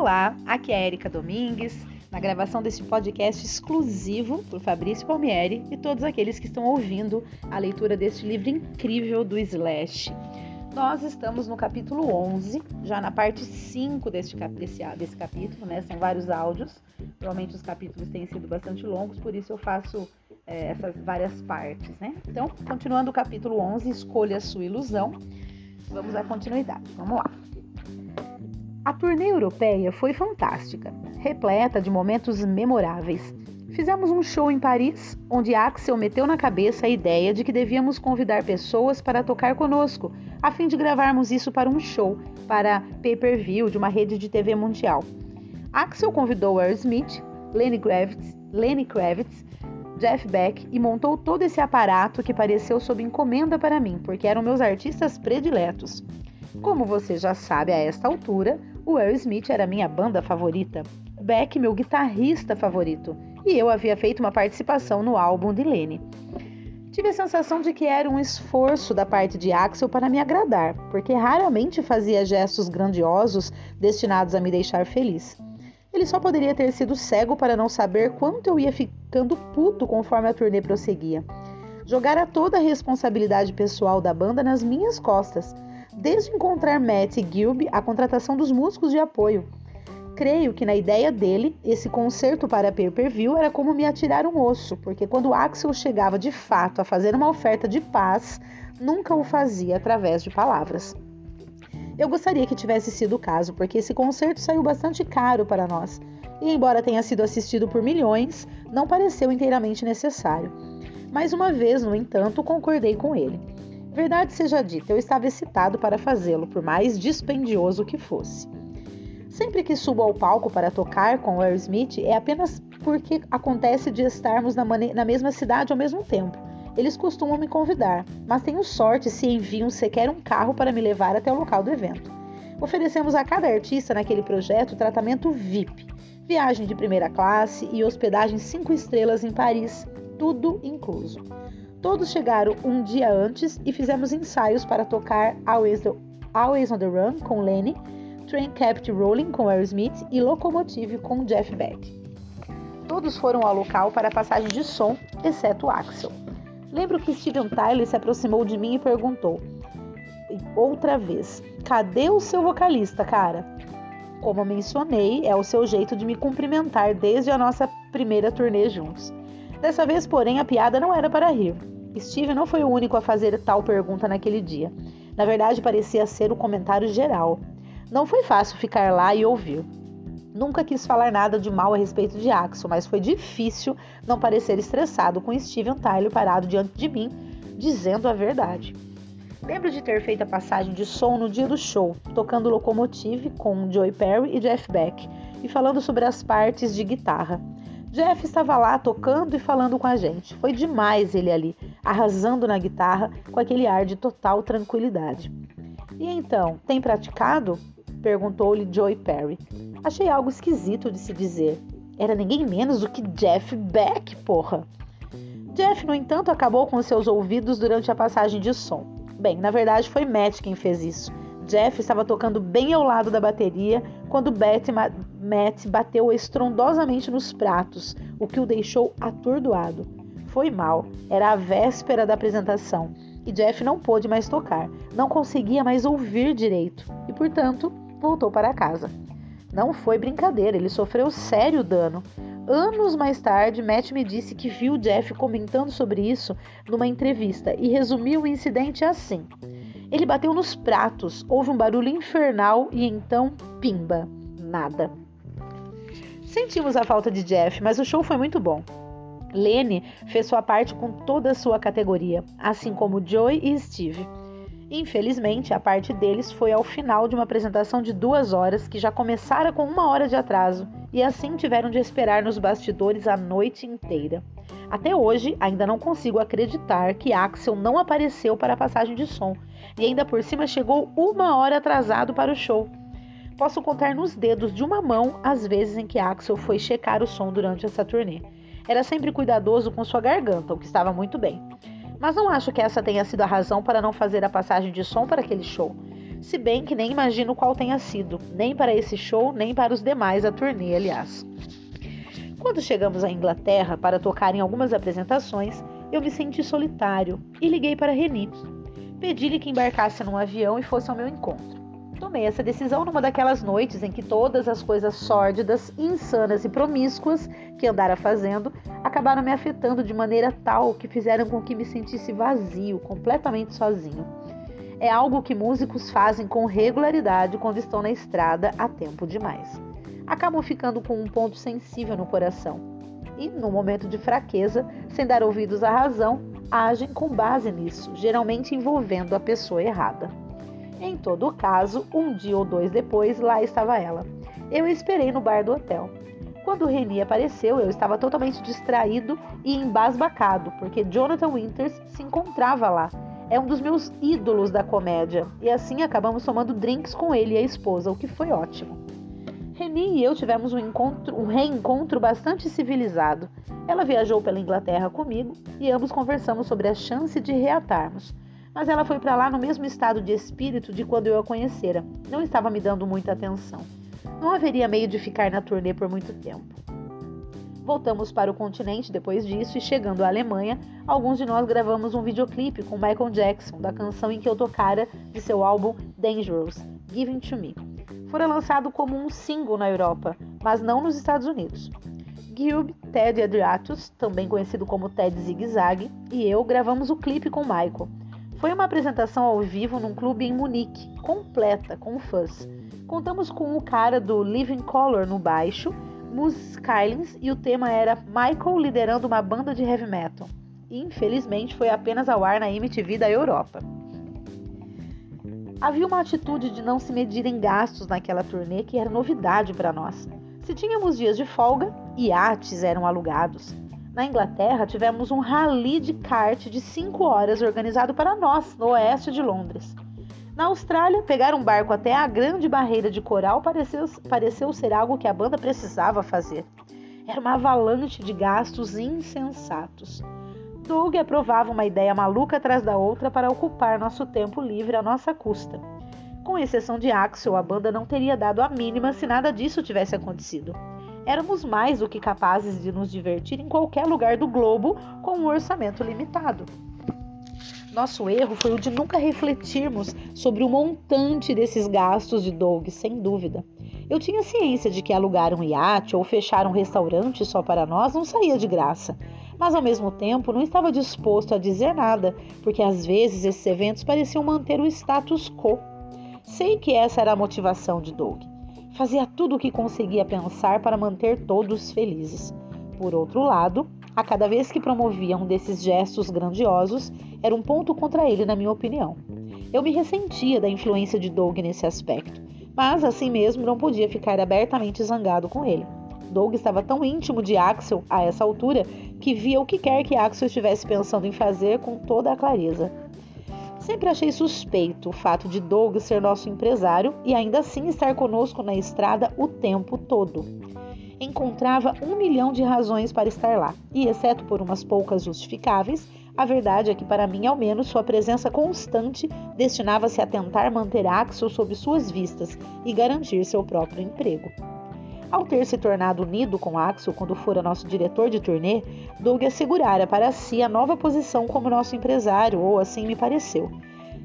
Olá, aqui é Erika Domingues, na gravação desse podcast exclusivo por Fabrício Palmieri e todos aqueles que estão ouvindo a leitura deste livro incrível do Slash. Nós estamos no capítulo 11, já na parte 5 deste, desse, desse capítulo, né? São vários áudios. Provavelmente os capítulos têm sido bastante longos, por isso eu faço é, essas várias partes, né? Então, continuando o capítulo 11, Escolha a Sua Ilusão. Vamos à continuidade. Vamos lá. A turnê europeia foi fantástica, repleta de momentos memoráveis. Fizemos um show em Paris, onde Axel meteu na cabeça a ideia de que devíamos convidar pessoas para tocar conosco, a fim de gravarmos isso para um show, para pay-per-view de uma rede de TV mundial. Axel convidou Aerosmith, Lenny Kravitz, Lenny Kravitz, Jeff Beck e montou todo esse aparato que pareceu sob encomenda para mim, porque eram meus artistas prediletos. Como você já sabe a esta altura, o Aerosmith era minha banda favorita, Beck meu guitarrista favorito, e eu havia feito uma participação no álbum de Lenny. Tive a sensação de que era um esforço da parte de Axel para me agradar, porque raramente fazia gestos grandiosos destinados a me deixar feliz. Ele só poderia ter sido cego para não saber quanto eu ia ficando puto conforme a turnê prosseguia. Jogara toda a responsabilidade pessoal da banda nas minhas costas desde encontrar Matt e Gilby a contratação dos músicos de apoio. Creio que na ideia dele, esse concerto para pay-per-view era como me atirar um osso, porque quando Axel chegava de fato a fazer uma oferta de paz, nunca o fazia através de palavras. Eu gostaria que tivesse sido o caso, porque esse concerto saiu bastante caro para nós, e embora tenha sido assistido por milhões, não pareceu inteiramente necessário. Mais uma vez, no entanto, concordei com ele. Verdade seja dita, eu estava excitado para fazê-lo, por mais dispendioso que fosse. Sempre que subo ao palco para tocar com o Aerosmith é apenas porque acontece de estarmos na, na mesma cidade ao mesmo tempo. Eles costumam me convidar, mas tenho sorte se enviam sequer um carro para me levar até o local do evento. Oferecemos a cada artista naquele projeto tratamento VIP, viagem de primeira classe e hospedagem cinco estrelas em Paris, tudo incluso. Todos chegaram um dia antes e fizemos ensaios para tocar Always, the, Always on the Run com Lenny, Train Kept Rolling com Aerosmith e Locomotive com Jeff Beck. Todos foram ao local para a passagem de som, exceto Axel. Lembro que Steven Tyler se aproximou de mim e perguntou, outra vez, cadê o seu vocalista, cara? Como mencionei, é o seu jeito de me cumprimentar desde a nossa primeira turnê juntos. Dessa vez, porém, a piada não era para rir. Steve não foi o único a fazer tal pergunta naquele dia. Na verdade, parecia ser o comentário geral. Não foi fácil ficar lá e ouvir. Nunca quis falar nada de mal a respeito de Axel, mas foi difícil não parecer estressado com Steven Tyler parado diante de mim, dizendo a verdade. Lembro de ter feito a passagem de som no dia do show, tocando Locomotive com Joey Perry e Jeff Beck, e falando sobre as partes de guitarra. Jeff estava lá tocando e falando com a gente. Foi demais ele ali, arrasando na guitarra com aquele ar de total tranquilidade. E então, tem praticado? Perguntou-lhe Joey Perry. Achei algo esquisito de se dizer. Era ninguém menos do que Jeff Beck, porra. Jeff, no entanto, acabou com seus ouvidos durante a passagem de som. Bem, na verdade foi Matt quem fez isso. Jeff estava tocando bem ao lado da bateria quando Matt bateu estrondosamente nos pratos, o que o deixou atordoado. Foi mal, era a véspera da apresentação e Jeff não pôde mais tocar, não conseguia mais ouvir direito e, portanto, voltou para casa. Não foi brincadeira, ele sofreu sério dano. Anos mais tarde, Matt me disse que viu Jeff comentando sobre isso numa entrevista e resumiu o incidente assim. Ele bateu nos pratos, houve um barulho infernal e então, pimba, nada. Sentimos a falta de Jeff, mas o show foi muito bom. Lenny fez sua parte com toda a sua categoria, assim como Joey e Steve. Infelizmente, a parte deles foi ao final de uma apresentação de duas horas que já começara com uma hora de atraso, e assim tiveram de esperar nos bastidores a noite inteira. Até hoje, ainda não consigo acreditar que Axel não apareceu para a passagem de som e ainda por cima chegou uma hora atrasado para o show. Posso contar nos dedos de uma mão as vezes em que Axel foi checar o som durante essa turnê. Era sempre cuidadoso com sua garganta, o que estava muito bem. Mas não acho que essa tenha sido a razão para não fazer a passagem de som para aquele show. se bem que nem imagino qual tenha sido, nem para esse show, nem para os demais da turnê, aliás. Quando chegamos à Inglaterra para tocar em algumas apresentações, eu me senti solitário e liguei para Reni. Pedi-lhe que embarcasse num avião e fosse ao meu encontro. Tomei essa decisão numa daquelas noites em que todas as coisas sórdidas, insanas e promíscuas que andara fazendo acabaram me afetando de maneira tal que fizeram com que me sentisse vazio, completamente sozinho. É algo que músicos fazem com regularidade quando estão na estrada há tempo demais. Acabam ficando com um ponto sensível no coração. E, no momento de fraqueza, sem dar ouvidos à razão, agem com base nisso, geralmente envolvendo a pessoa errada. Em todo caso, um dia ou dois depois, lá estava ela. Eu esperei no bar do hotel. Quando Reni apareceu, eu estava totalmente distraído e embasbacado, porque Jonathan Winters se encontrava lá. É um dos meus ídolos da comédia, e assim acabamos tomando drinks com ele e a esposa, o que foi ótimo. Reni e eu tivemos um, encontro, um reencontro bastante civilizado. Ela viajou pela Inglaterra comigo e ambos conversamos sobre a chance de reatarmos mas ela foi para lá no mesmo estado de espírito de quando eu a conhecera. Não estava me dando muita atenção. Não haveria meio de ficar na turnê por muito tempo. Voltamos para o continente depois disso e, chegando à Alemanha, alguns de nós gravamos um videoclipe com Michael Jackson, da canção em que eu tocara de seu álbum Dangerous, Giving to Me. Fora lançado como um single na Europa, mas não nos Estados Unidos. Gilb, Ted Adriatus, também conhecido como Ted Zig Zag, e eu gravamos o clipe com Michael. Foi uma apresentação ao vivo num clube em Munique, completa, com fãs. Contamos com o cara do Living Color no baixo, Moose Skylins, e o tema era Michael liderando uma banda de heavy metal. Infelizmente, foi apenas ao ar na MTV da Europa. Havia uma atitude de não se medir em gastos naquela turnê que era novidade para nós. Se tínhamos dias de folga, iates eram alugados. Na Inglaterra, tivemos um rally de kart de 5 horas organizado para nós, no oeste de Londres. Na Austrália, pegar um barco até a grande barreira de coral pareceu, pareceu ser algo que a banda precisava fazer. Era uma avalanche de gastos insensatos. Doug aprovava uma ideia maluca atrás da outra para ocupar nosso tempo livre à nossa custa. Com exceção de Axel, a banda não teria dado a mínima se nada disso tivesse acontecido éramos mais do que capazes de nos divertir em qualquer lugar do globo com um orçamento limitado. Nosso erro foi o de nunca refletirmos sobre o montante desses gastos de Doug, sem dúvida. Eu tinha ciência de que alugar um iate ou fechar um restaurante só para nós não saía de graça, mas ao mesmo tempo não estava disposto a dizer nada, porque às vezes esses eventos pareciam manter o status quo. Sei que essa era a motivação de Doug. Fazia tudo o que conseguia pensar para manter todos felizes. Por outro lado, a cada vez que promovia um desses gestos grandiosos, era um ponto contra ele, na minha opinião. Eu me ressentia da influência de Doug nesse aspecto, mas assim mesmo não podia ficar abertamente zangado com ele. Doug estava tão íntimo de Axel a essa altura que via o que quer que Axel estivesse pensando em fazer com toda a clareza. Sempre achei suspeito o fato de Doug ser nosso empresário e ainda assim estar conosco na estrada o tempo todo. Encontrava um milhão de razões para estar lá, e exceto por umas poucas justificáveis, a verdade é que, para mim, ao menos, sua presença constante destinava-se a tentar manter Axel sob suas vistas e garantir seu próprio emprego. Ao ter se tornado unido com Axel quando fora nosso diretor de turnê, Doug assegurara para si a nova posição como nosso empresário, ou assim me pareceu.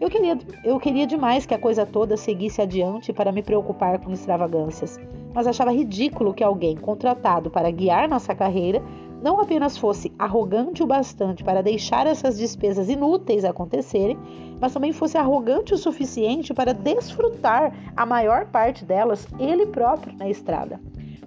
Eu queria, eu queria demais que a coisa toda seguisse adiante para me preocupar com extravagâncias, mas achava ridículo que alguém contratado para guiar nossa carreira não apenas fosse arrogante o bastante para deixar essas despesas inúteis acontecerem, mas também fosse arrogante o suficiente para desfrutar a maior parte delas ele próprio na estrada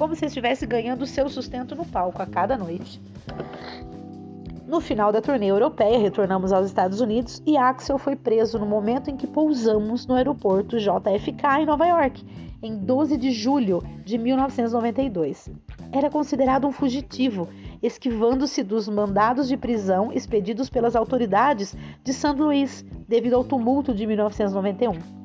como se estivesse ganhando seu sustento no palco a cada noite. No final da turnê europeia, retornamos aos Estados Unidos e Axel foi preso no momento em que pousamos no aeroporto JFK em Nova York, em 12 de julho de 1992. Era considerado um fugitivo, esquivando-se dos mandados de prisão expedidos pelas autoridades de St. Louis devido ao tumulto de 1991.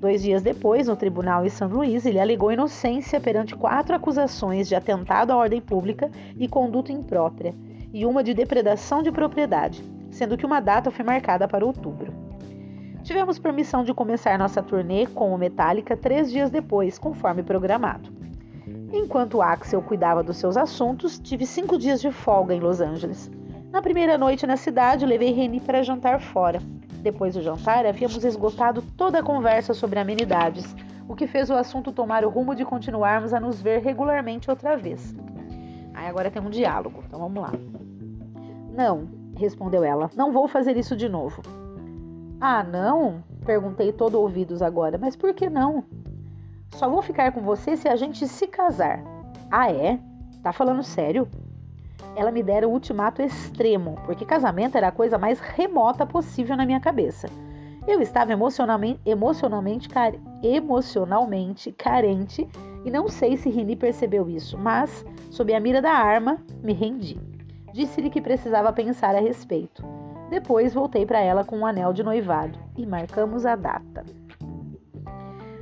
Dois dias depois, no tribunal em São Luís, ele alegou inocência perante quatro acusações de atentado à ordem pública e conduta imprópria, e uma de depredação de propriedade, sendo que uma data foi marcada para outubro. Tivemos permissão de começar nossa turnê com o Metallica três dias depois, conforme programado. Enquanto Axel cuidava dos seus assuntos, tive cinco dias de folga em Los Angeles. Na primeira noite na cidade, levei Reni para jantar fora. Depois do jantar, havíamos esgotado toda a conversa sobre amenidades, o que fez o assunto tomar o rumo de continuarmos a nos ver regularmente outra vez. Aí agora tem um diálogo, então vamos lá. Não, respondeu ela, não vou fazer isso de novo. Ah, não? Perguntei todo ouvidos agora, mas por que não? Só vou ficar com você se a gente se casar. Ah, é? Tá falando sério? Ela me dera o ultimato extremo, porque casamento era a coisa mais remota possível na minha cabeça. Eu estava emocionalmente, emocionalmente, emocionalmente carente e não sei se Rini percebeu isso, mas, sob a mira da arma, me rendi. Disse-lhe que precisava pensar a respeito. Depois voltei para ela com um anel de noivado e marcamos a data.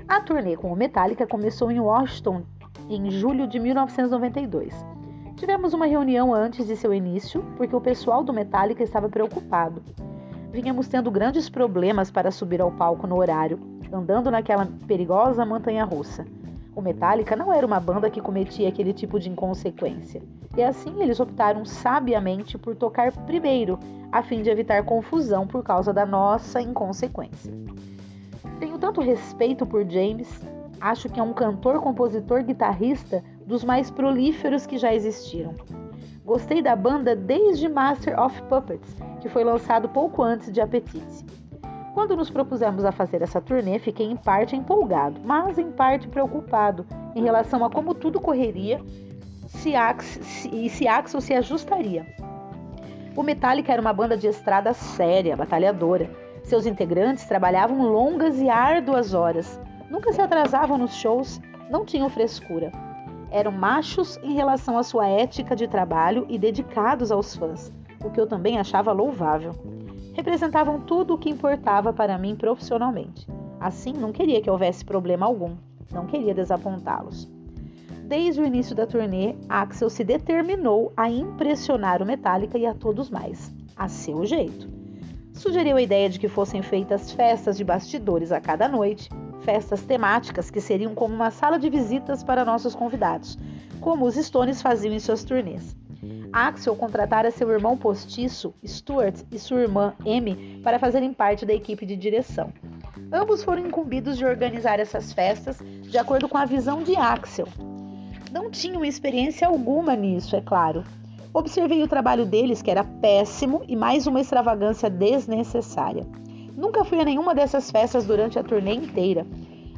A turnê com o Metallica começou em Washington em julho de 1992. Tivemos uma reunião antes de seu início, porque o pessoal do Metallica estava preocupado. Vínhamos tendo grandes problemas para subir ao palco no horário, andando naquela perigosa montanha russa. O Metallica não era uma banda que cometia aquele tipo de inconsequência. E assim eles optaram sabiamente por tocar primeiro, a fim de evitar confusão por causa da nossa inconsequência. Tanto respeito por James, acho que é um cantor, compositor, guitarrista dos mais prolíferos que já existiram. Gostei da banda desde Master of Puppets, que foi lançado pouco antes de Apetite. Quando nos propusemos a fazer essa turnê, fiquei em parte empolgado, mas em parte preocupado em relação a como tudo correria se Ax, se, e se Axel se ajustaria. O Metallica era uma banda de estrada séria, batalhadora. Seus integrantes trabalhavam longas e árduas horas, nunca se atrasavam nos shows, não tinham frescura. Eram machos em relação à sua ética de trabalho e dedicados aos fãs, o que eu também achava louvável representavam tudo o que importava para mim profissionalmente. Assim, não queria que houvesse problema algum, não queria desapontá-los. Desde o início da turnê, Axel se determinou a impressionar o Metallica e a todos mais, a seu jeito. Sugeriu a ideia de que fossem feitas festas de bastidores a cada noite, festas temáticas que seriam como uma sala de visitas para nossos convidados, como os Stones faziam em suas turnês. Axel contratara seu irmão postiço, Stuart, e sua irmã, Amy, para fazerem parte da equipe de direção. Ambos foram incumbidos de organizar essas festas de acordo com a visão de Axel. Não tinham experiência alguma nisso, é claro. Observei o trabalho deles, que era péssimo e mais uma extravagância desnecessária. Nunca fui a nenhuma dessas festas durante a turnê inteira.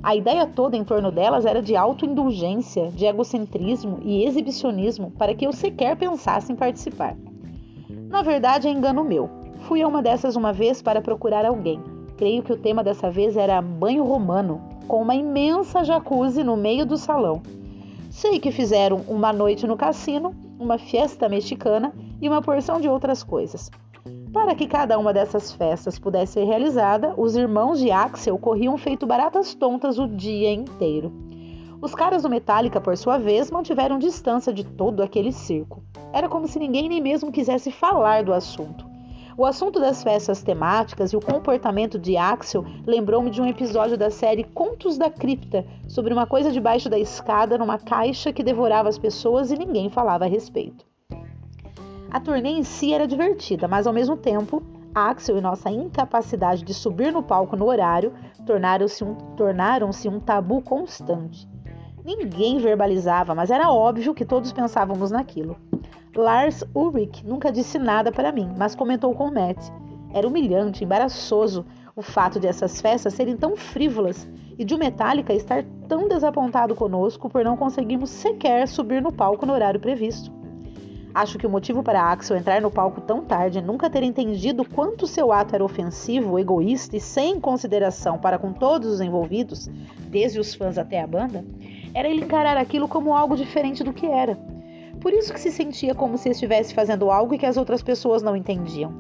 A ideia toda em torno delas era de autoindulgência, de egocentrismo e exibicionismo para que eu sequer pensasse em participar. Na verdade, é engano meu. Fui a uma dessas uma vez para procurar alguém. Creio que o tema dessa vez era banho romano, com uma imensa jacuzzi no meio do salão. Sei que fizeram uma noite no cassino, uma fiesta mexicana e uma porção de outras coisas. Para que cada uma dessas festas pudesse ser realizada, os irmãos de Axel corriam feito baratas tontas o dia inteiro. Os caras do Metallica, por sua vez, mantiveram distância de todo aquele circo. Era como se ninguém nem mesmo quisesse falar do assunto. O assunto das festas temáticas e o comportamento de Axel lembrou-me de um episódio da série Contos da Cripta, sobre uma coisa debaixo da escada numa caixa que devorava as pessoas e ninguém falava a respeito. A turnê em si era divertida, mas ao mesmo tempo, Axel e nossa incapacidade de subir no palco no horário tornaram-se um, tornaram um tabu constante. Ninguém verbalizava, mas era óbvio que todos pensávamos naquilo. Lars Ulrich nunca disse nada para mim, mas comentou com Matt. Era humilhante, embaraçoso o fato de essas festas serem tão frívolas e de o Metallica estar tão desapontado conosco por não conseguirmos sequer subir no palco no horário previsto. Acho que o motivo para Axel entrar no palco tão tarde é nunca ter entendido quanto seu ato era ofensivo, egoísta e sem consideração para com todos os envolvidos, desde os fãs até a banda, era ele encarar aquilo como algo diferente do que era. Por isso que se sentia como se estivesse fazendo algo que as outras pessoas não entendiam.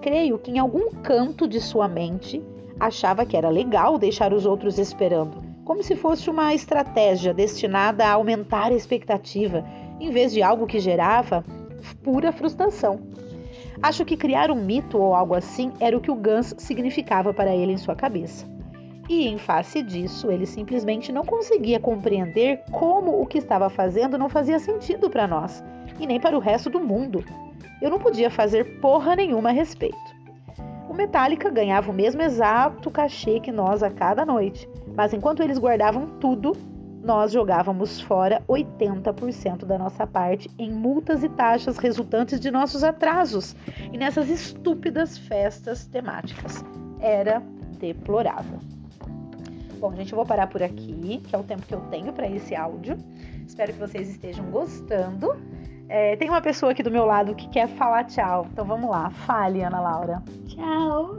Creio que em algum canto de sua mente achava que era legal deixar os outros esperando, como se fosse uma estratégia destinada a aumentar a expectativa em vez de algo que gerava pura frustração. Acho que criar um mito ou algo assim era o que o Gans significava para ele em sua cabeça. E em face disso, ele simplesmente não conseguia compreender como o que estava fazendo não fazia sentido para nós e nem para o resto do mundo. Eu não podia fazer porra nenhuma a respeito. O Metallica ganhava o mesmo exato cachê que nós a cada noite, mas enquanto eles guardavam tudo, nós jogávamos fora 80% da nossa parte em multas e taxas resultantes de nossos atrasos e nessas estúpidas festas temáticas. Era deplorável. Bom, gente, eu vou parar por aqui, que é o tempo que eu tenho para esse áudio. Espero que vocês estejam gostando. É, tem uma pessoa aqui do meu lado que quer falar tchau. Então vamos lá. Fale, Ana Laura. Tchau.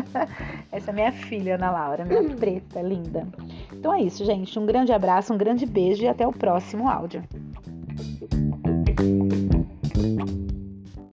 Essa é minha filha, Ana Laura, minha preta, linda. Então é isso, gente. Um grande abraço, um grande beijo e até o próximo áudio.